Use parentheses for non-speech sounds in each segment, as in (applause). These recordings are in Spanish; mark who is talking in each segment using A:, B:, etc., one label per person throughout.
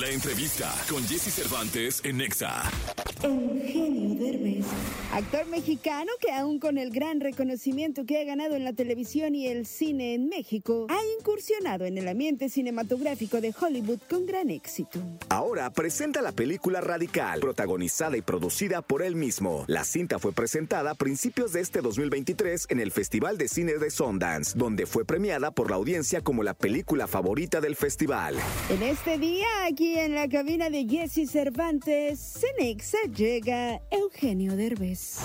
A: La entrevista con Jesse Cervantes en Nexa.
B: Eugenio Derbez, actor mexicano que aún con el gran reconocimiento que ha ganado en la televisión y el cine en México, ha incursionado en el ambiente cinematográfico de Hollywood con gran éxito.
C: Ahora presenta la película Radical, protagonizada y producida por él mismo. La cinta fue presentada a principios de este 2023 en el Festival de Cine de Sundance, donde fue premiada por la audiencia como la película favorita del festival.
B: En este día, aquí en la cabina de Jesse Cervantes, Cenexa llega Eugenio Derbez.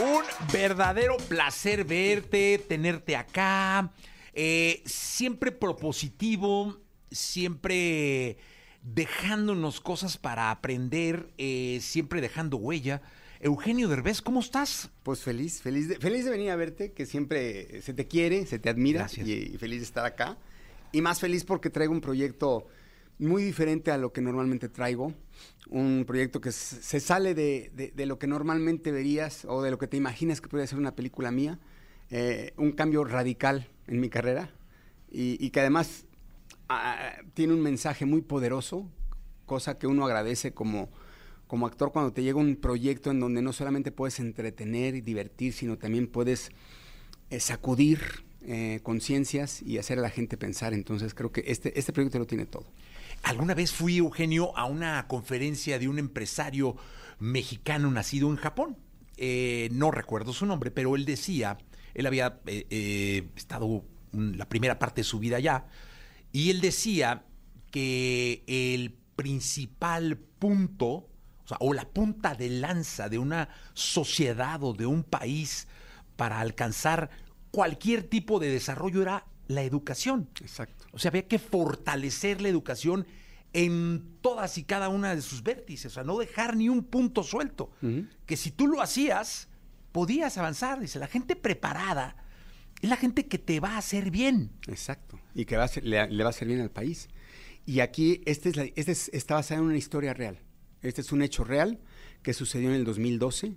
D: Un verdadero placer verte, tenerte acá. Eh, siempre propositivo, siempre dejándonos cosas para aprender, eh, siempre dejando huella. Eugenio Derbez, ¿cómo estás?
E: Pues feliz, feliz de, feliz de venir a verte, que siempre se te quiere, se te admira
D: Gracias.
E: y, y feliz de estar acá. Y más feliz porque traigo un proyecto muy diferente a lo que normalmente traigo. Un proyecto que se sale de, de- de lo que normalmente verías o de lo que te imaginas que podría ser una película mía. Eh, un cambio radical en mi carrera y, y que además ah, tiene un mensaje muy poderoso, cosa que uno agradece como, como actor cuando te llega un proyecto en donde no solamente puedes entretener y divertir, sino también puedes eh, sacudir eh, conciencias y hacer a la gente pensar. Entonces creo que este, este proyecto lo tiene todo.
D: Alguna vez fui, Eugenio, a una conferencia de un empresario mexicano nacido en Japón. Eh, no recuerdo su nombre, pero él decía, él había eh, eh, estado la primera parte de su vida allá, y él decía que el principal punto, o, sea, o la punta de lanza de una sociedad o de un país para alcanzar cualquier tipo de desarrollo era la educación.
E: Exacto.
D: O sea, había que fortalecer la educación en todas y cada una de sus vértices, o sea, no dejar ni un punto suelto. Que si tú lo hacías, podías avanzar. Dice, la gente preparada es la gente que te va a hacer bien.
E: Exacto. Y que va a ser- le, le va a hacer bien al país. Y aquí, este, es la- este es- está basado en una historia real. Este es un hecho real que sucedió en el 2012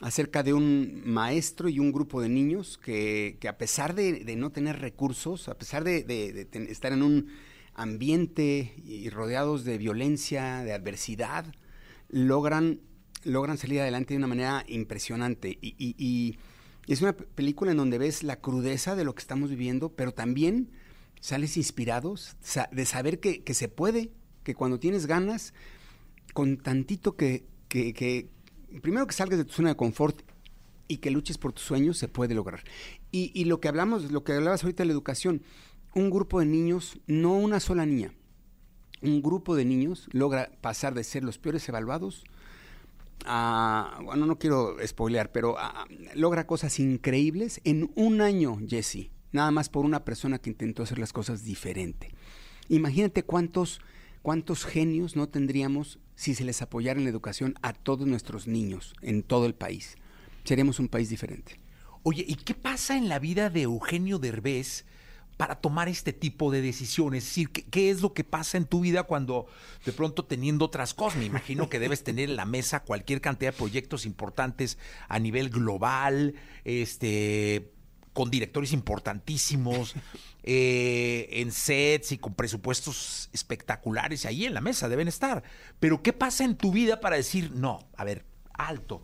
E: acerca de un maestro y un grupo de niños que, que a pesar de, no tener recursos, a pesar de, estar en un ambiente y rodeados de violencia, de adversidad, logran, logran salir adelante de una manera impresionante. Y, es una pe- película en donde ves la crudeza de lo que estamos viviendo, pero también sales inspirados de saber que, se puede, que cuando tienes ganas, con tantito que, que- primero que salgas de tu zona de confort y que luches por tus sueños, se puede lograr. Y, lo que hablamos, lo que hablabas ahorita de la educación, un grupo de niños, no una sola niña, un grupo de niños logra pasar de ser los peores evaluados a, bueno, no quiero spoilear, pero logra cosas increíbles en un año, Jesse, nada más por una persona que intentó hacer las cosas diferente. Imagínate cuántos, cuántos genios no tendríamos si se les apoyara en la educación a todos nuestros niños en todo el país. Seríamos un país diferente.
D: Oye, ¿y qué pasa en la vida de Eugenio Derbez para tomar este tipo de decisiones? Es decir, ¿qué, qué es lo que pasa en tu vida cuando de pronto teniendo otras cosas? Me imagino que debes tener en la mesa cualquier cantidad de proyectos importantes a nivel global, este, con directores importantísimos, (laughs) eh, en sets y con presupuestos espectaculares, ahí en la mesa deben estar. Pero ¿qué pasa en tu vida para decir, no, a ver, alto,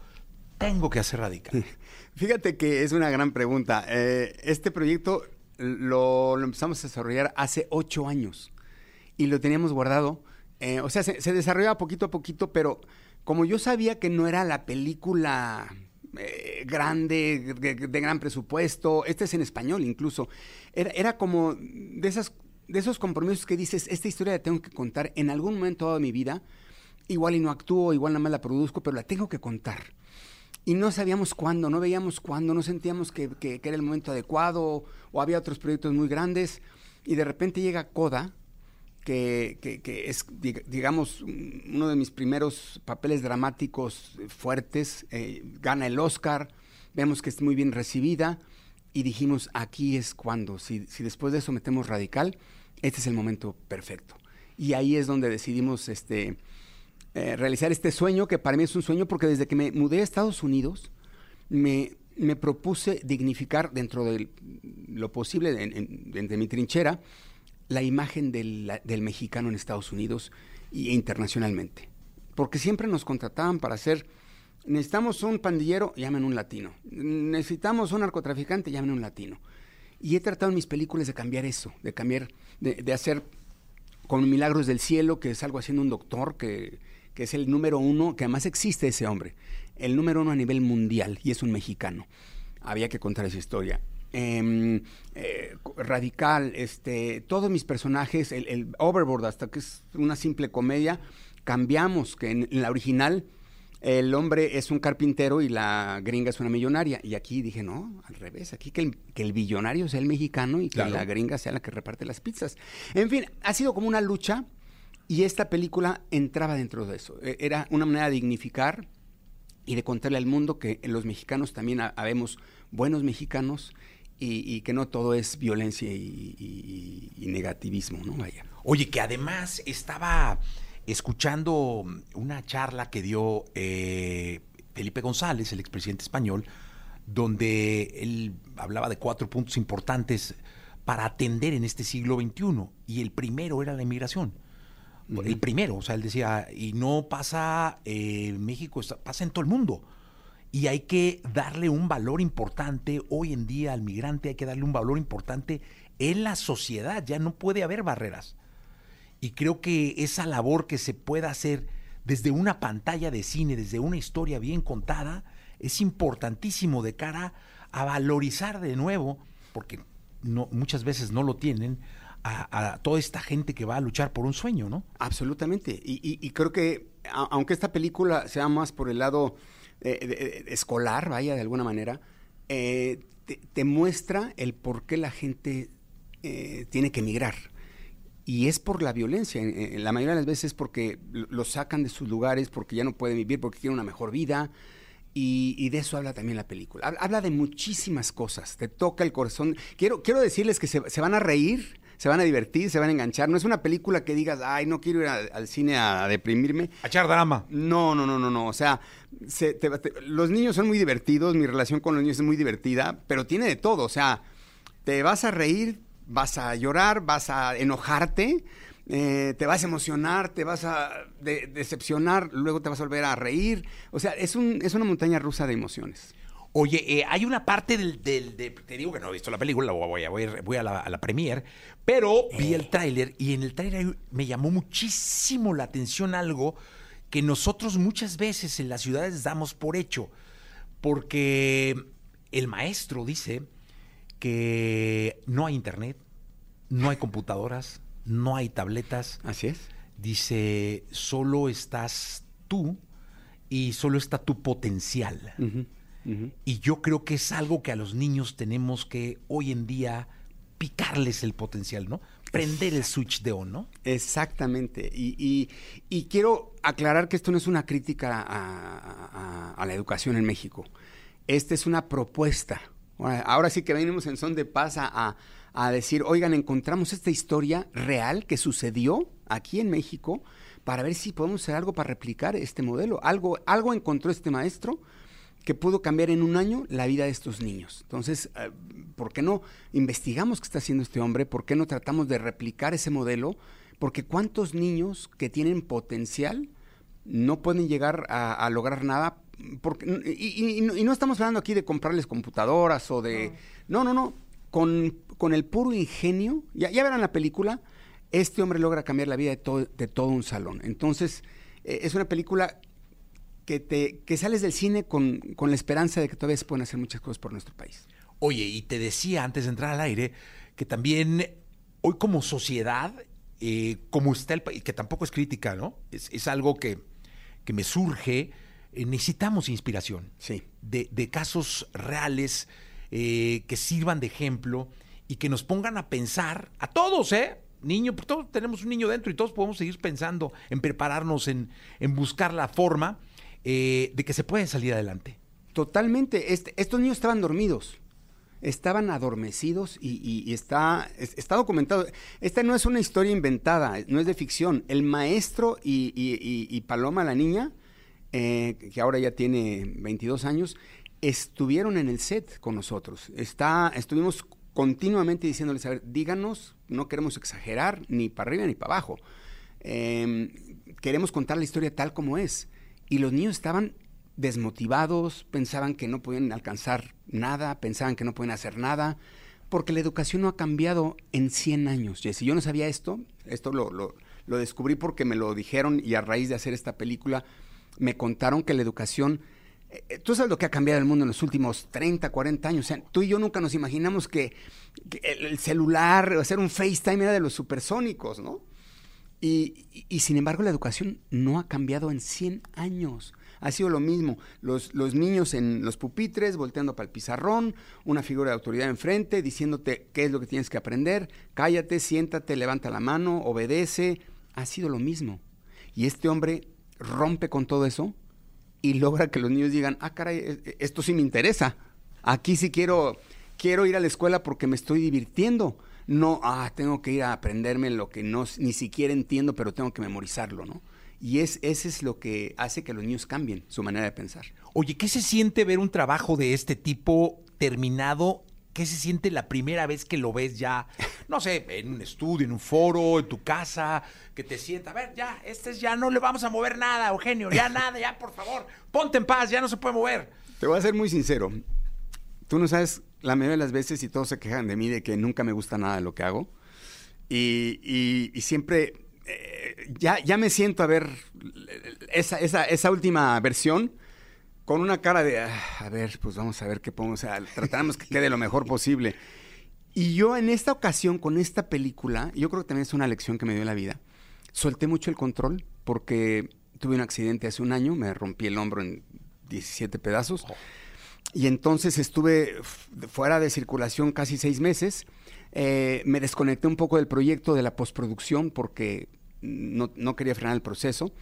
D: tengo que hacer radical? (laughs)
E: Fíjate que es una gran pregunta. Eh, este proyecto lo, lo empezamos a desarrollar hace ocho años y lo teníamos guardado. Eh, o sea, se, se desarrollaba poquito a poquito, pero como yo sabía que no era la película eh, grande, de, gran presupuesto, este es en español incluso, era, era como de, esas, de esos compromisos que dices, esta historia la tengo que contar en algún momento de mi vida, igual y no actúo, igual nada más la produzco, pero la tengo que contar y no sabíamos cuándo, no veíamos cuándo, no sentíamos que, que- que era el momento adecuado o había otros proyectos muy grandes. Y de repente llega Coda, que, es, dig- digamos, un- uno de mis primeros papeles dramáticos fuertes, eh, gana el Oscar, vemos que es muy bien recibida y dijimos, aquí es cuando, si, si después de eso metemos radical, este es el momento perfecto. Y ahí es donde decidimos este, eh, realizar este sueño, que para mí es un sueño porque desde que me mudé a Estados Unidos, me, me propuse dignificar dentro de lo posible, en- de mi trinchera, la imagen del, del mexicano en Estados Unidos e internacionalmente. Porque siempre nos contrataban para hacer, necesitamos un pandillero, llamen un latino. Necesitamos un narcotraficante, llamen un latino. Y he tratado en mis películas de cambiar eso, de cambiar, de, de hacer con Milagros del Cielo, que es algo haciendo un doctor, que, que es el número uno, que además existe ese hombre, el número uno a nivel mundial, y es un mexicano. Había que contar esa historia. Eh, eh, radical, este, todos mis personajes, el, el, Overboard, hasta que es una simple comedia, cambiamos, que en, en, la original el hombre es un carpintero y la gringa es una millonaria. Y aquí dije, no, al revés, aquí que el, que el billonario sea el mexicano y que claro. la gringa sea la que reparte las pizzas. En fin, ha sido como una lucha y esta película entraba dentro de eso. E, Era una manera de dignificar y de contarle al mundo que los mexicanos también habemos buenos mexicanos y, y, que no todo es violencia y, y, y, negativismo, ¿no? Vaya.
D: Oye, que además estaba escuchando una charla que dio eh, Felipe González, el expresidente español, donde él hablaba de cuatro puntos importantes para atender en este siglo XXI, y el primero era la inmigración. Uh -huh. El primero, o sea, él decía, y no pasa eh, México, pasa en todo el mundo y hay que darle un valor importante hoy en día al migrante, hay que darle un valor importante en la sociedad, ya no puede haber barreras. Y creo que esa labor que se pueda hacer desde una pantalla de cine, desde una historia bien contada, es importantísimo de cara a valorizar de nuevo, porque no, muchas veces no lo tienen, a, toda esta gente que va a luchar por un sueño, ¿no?
E: Absolutamente. Y, creo que, aunque esta película sea más por el lado eh, escolar, vaya, de alguna manera, eh, te, muestra el por qué la gente eh, tiene que emigrar. Y es por la violencia. En, la mayoría de las veces es porque los sacan de sus lugares, porque ya no pueden vivir, porque quieren una mejor vida. Y, y, de eso habla también la película. Habla de muchísimas cosas. Te toca el corazón. Quiero, quiero decirles que se, se van a reír se van a divertir, se van a enganchar. No es una película que digas, ay, no quiero ir a, al cine a, a, deprimirme.
D: A echar drama.
E: No, no, no, no, no. O sea, se, te, te, los niños son muy divertidos, mi relación con los niños es muy divertida, pero tiene de todo. O sea, te vas a reír, vas a llorar, vas a enojarte. Eh, te vas a emocionar, te vas a de, decepcionar, luego te vas a volver a reír. O sea, es, un, es una montaña rusa de emociones.
D: Oye, eh, hay una parte del, del de, te digo que no he visto la película, voy a, voy a, voy a la, a la premier, pero vi el tráiler y en el tráiler me llamó muchísimo la atención algo que nosotros muchas veces en las ciudades damos por hecho, porque el maestro dice que no hay internet, no hay computadoras, no hay tabletas.
E: Así es.
D: Dice, solo estás tú y solo está tu potencial. Uh -huh. Uh -huh. Y yo creo que es algo que a los niños tenemos que hoy en día picarles el potencial, ¿no? Prender el switch de on, ¿no?
E: Exactamente. Y, y, y, quiero aclarar que esto no es una crítica a, a, a, la educación en México. Esta es una propuesta. Ahora sí que venimos en son de paz a, a decir, oigan, encontramos esta historia real que sucedió aquí en México para ver si podemos hacer algo para replicar este modelo. Algo, algo encontró este maestro que pudo cambiar en un año la vida de estos niños. Entonces, eh, ¿por qué no investigamos qué está haciendo este hombre? ¿Por qué no tratamos de replicar ese modelo? Porque cuántos niños que tienen potencial no pueden llegar a, a lograr nada. Porque, y, y, y, no estamos hablando aquí de comprarles computadoras o de... No, no, no. no. Con, con, el puro ingenio, ya, ya, verán la película, este hombre logra cambiar la vida de todo, de todo un salón. Entonces, eh, es una película que, te, que sales del cine con, con, la esperanza de que todavía se pueden hacer muchas cosas por nuestro país.
D: Oye, y te decía antes de entrar al aire que también hoy como sociedad, eh, como está el país, que tampoco es crítica, ¿no? Es, es algo que, que, me surge, eh, necesitamos inspiración.
E: Sí.
D: De, de casos reales eh, que sirvan de ejemplo y que nos pongan a pensar, a todos, ¿eh? Niño, pues todos tenemos un niño dentro y todos podemos seguir pensando en prepararnos, en, en buscar la forma eh, de que se puede salir adelante.
E: Totalmente. Este, estos niños estaban dormidos. Estaban adormecidos y, está, está, documentado. Esta no es una historia inventada, no es de ficción. El maestro y, y Paloma, la niña, eh, que ahora ya tiene 22 años, estuvieron en el set con nosotros. Está, estuvimos continuamente diciéndoles, a ver, díganos, no queremos exagerar ni para arriba ni para abajo. Em, queremos contar la historia tal como es. Y los niños estaban desmotivados, pensaban que no podían alcanzar nada, pensaban que no podían hacer nada, porque la educación no ha cambiado en 100 años. Si yo no sabía esto, esto lo, lo, lo descubrí porque me lo dijeron y a raíz de hacer esta película me contaron que la educación eh, Tú sabes lo que ha cambiado el mundo en los últimos 30, 40 años. O sea, tú y yo nunca nos imaginamos que, el, celular, hacer un FaceTime era de los supersónicos, ¿no? Y, y, sin embargo la educación no ha cambiado en 100 años. Ha sido lo mismo. Los, los niños en los pupitres, volteando para el pizarrón, una figura de autoridad enfrente, diciéndote qué es lo que tienes que aprender, cállate, siéntate, levanta la mano, obedece. Ha sido lo mismo. Y este hombre rompe con todo eso y logra que los niños digan, ah, caray, e, e, esto sí me interesa. Aquí sí quiero, quiero ir a la escuela porque me estoy divirtiendo. No, ah, tengo que ir a aprenderme lo que no, ni siquiera entiendo, pero tengo que memorizarlo, ¿no? Y es, ese es lo que hace que los niños cambien su manera de pensar.
D: Oye, ¿qué se siente ver un trabajo de este tipo terminado ¿Qué se siente la primera vez que lo ves ya, no sé, en un estudio, en un foro, en tu casa, que te sienta, a ver, ya, este es ya no le vamos a mover nada, Eugenio, ya nada, ya, por favor, ponte en paz, ya no se puede mover.
E: Te voy a ser muy sincero. Tú no sabes la mayoría de las veces y todos se quejan de mí de que nunca me gusta nada de lo que hago. Y, siempre eh, ya, ya me siento a ver esa, esa, esa última versión con una cara de, ah, a ver, pues vamos a ver qué podemos hacer, trataremos que quede lo mejor posible. Y yo en esta ocasión, con esta película, yo creo que también es una lección que me dio la vida, solté mucho el control porque tuve un accidente hace un año, me rompí el hombro en 17 pedazos. Y entonces estuve fuera de circulación casi seis meses. Eh, me desconecté un poco del proyecto de la postproducción porque no, no quería frenar el proceso.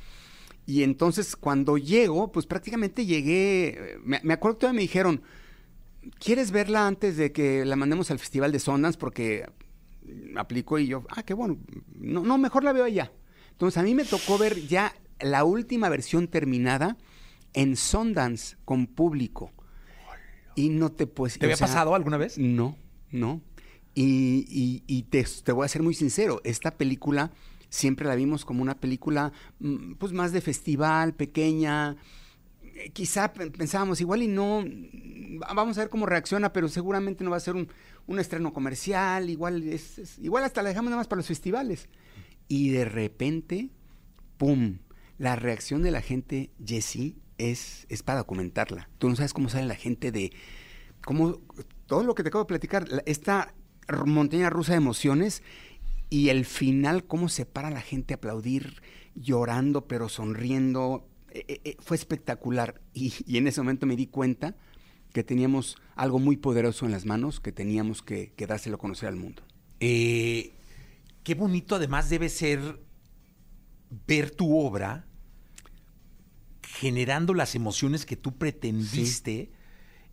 E: Y entonces cuando llego, pues prácticamente llegué, me, acuerdo que todavía me dijeron, ¿quieres verla antes de que la mandemos al Festival de Sundance? Porque aplico y yo, ah, qué bueno, no, no, mejor la veo allá. Entonces a mí me tocó ver ya la última versión terminada en Sundance con público. Y no te puedes...
D: ¿Te había pasado alguna vez?
E: No, no. Y, y, te, te voy a ser muy sincero, esta película siempre la vimos como una película mm, pues más de festival, pequeña. Eh, quizá pensábamos igual y no, mm, vamos a ver cómo reacciona, pero seguramente no va a ser un, estreno comercial, igual, es, igual hasta la dejamos nada más para los festivales. Y de repente, ¡pum! La reacción de la gente, Jessie, es, es para documentarla. Tú no sabes cómo sale la gente de, cómo, todo lo que te acabo de platicar, esta montaña rusa de emociones y el final, cómo se para la gente a aplaudir, llorando, pero sonriendo, eh, eh, eh, fue espectacular. Y, en ese momento me di cuenta que teníamos algo muy poderoso en las manos, que teníamos que, dárselo a conocer al mundo.
D: qué bonito además debe ser ver tu obra generando las emociones que tú pretendiste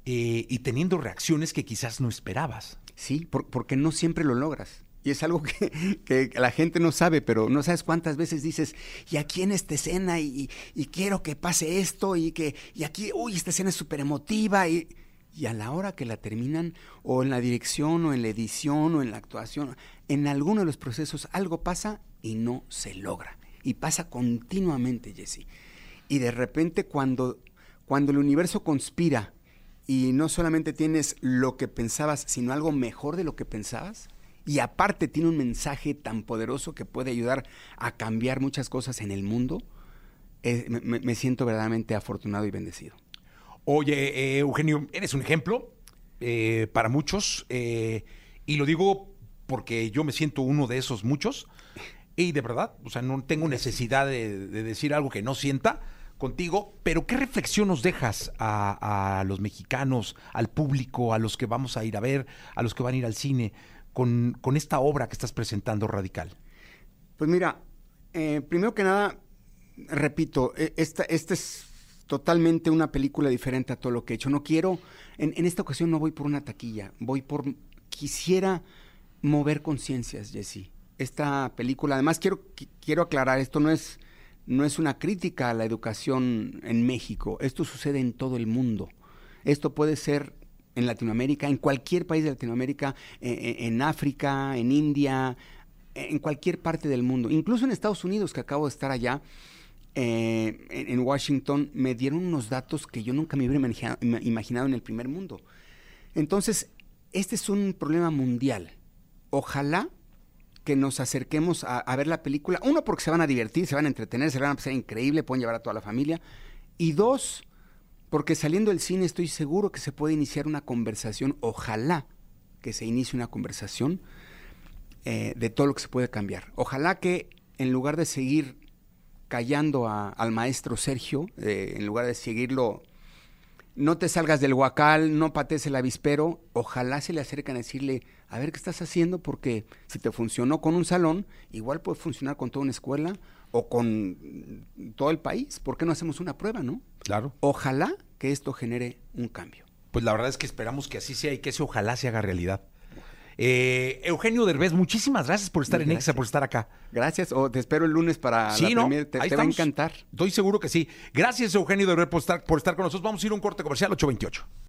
D: y teniendo reacciones que quizás no esperabas.
E: Sí, porque no siempre lo logras. Y es algo (laughs) que, la gente no sabe, pero no sabes cuántas veces dices, y aquí en esta escena, y, quiero que pase esto, y que, y aquí, uy, esta escena es súper emotiva, y, y a la hora que la terminan, o en la dirección, o en la edición, o en la actuación, en alguno de los procesos algo pasa y no se logra. Y pasa continuamente, Jesse. Y de repente cuando, cuando el universo conspira y no solamente tienes lo que pensabas, sino algo mejor de lo que pensabas, y aparte tiene un mensaje tan poderoso que puede ayudar a cambiar muchas cosas en el mundo, eh, me, siento verdaderamente afortunado y bendecido.
D: Oye, eh, Eugenio, eres un ejemplo eh, para muchos y lo digo porque yo me siento uno de esos muchos y de verdad, o sea, no tengo necesidad de, decir algo que no sienta contigo, pero ¿qué reflexión nos dejas a, a, los mexicanos, al público, a los que vamos a ir a ver, a los que van a ir al cine? con, esta obra que estás presentando radical?
E: Pues mira, eh, primero que nada, repito, e, esta, esta es totalmente una película diferente a todo lo que he hecho. No quiero, en, en esta ocasión no voy por una taquilla, voy por, quisiera mover conciencias, Jesse. Esta película, además quiero, quiero aclarar, esto no es, no es una crítica a la educación en México, esto sucede en todo el mundo. Esto puede ser en Latinoamérica, en cualquier país de Latinoamérica, eh, eh, en África, en India, en cualquier parte del mundo, incluso en Estados Unidos, que acabo de estar allá, eh, en, Washington, me dieron unos datos que yo nunca me hubiera imaginado en el primer mundo. Entonces, este es un problema mundial. Ojalá que nos acerquemos a, ver la película. Uno, porque se van a divertir, se van a entretener, se van a pasar increíble, pueden llevar a toda la familia. Y dos, porque saliendo del cine estoy seguro que se puede iniciar una conversación, ojalá que se inicie una conversación eh, de todo lo que se puede cambiar. Ojalá que en lugar de seguir callando al maestro Sergio, eh, en lugar de seguirlo, no te salgas del huacal, no patees el avispero, ojalá se le acerquen a decirle, a ver qué estás haciendo, porque si te funcionó con un salón, igual puede funcionar con toda una escuela o con todo el país. ¿Por qué no hacemos una prueba, no?
D: Claro.
E: Ojalá que esto genere un cambio.
D: Pues la verdad es que esperamos que así sea y que ese ojalá se haga realidad. Eh, Eugenio Derbez, muchísimas gracias por estar en Exa, por estar acá.
E: Gracias, o te espero el lunes para
D: sí,
E: la
D: ¿no?
E: Te, va a encantar.
D: Estoy seguro que sí. Gracias, Eugenio Derbez, por estar, por estar con nosotros. Vamos a ir a un corte comercial 828.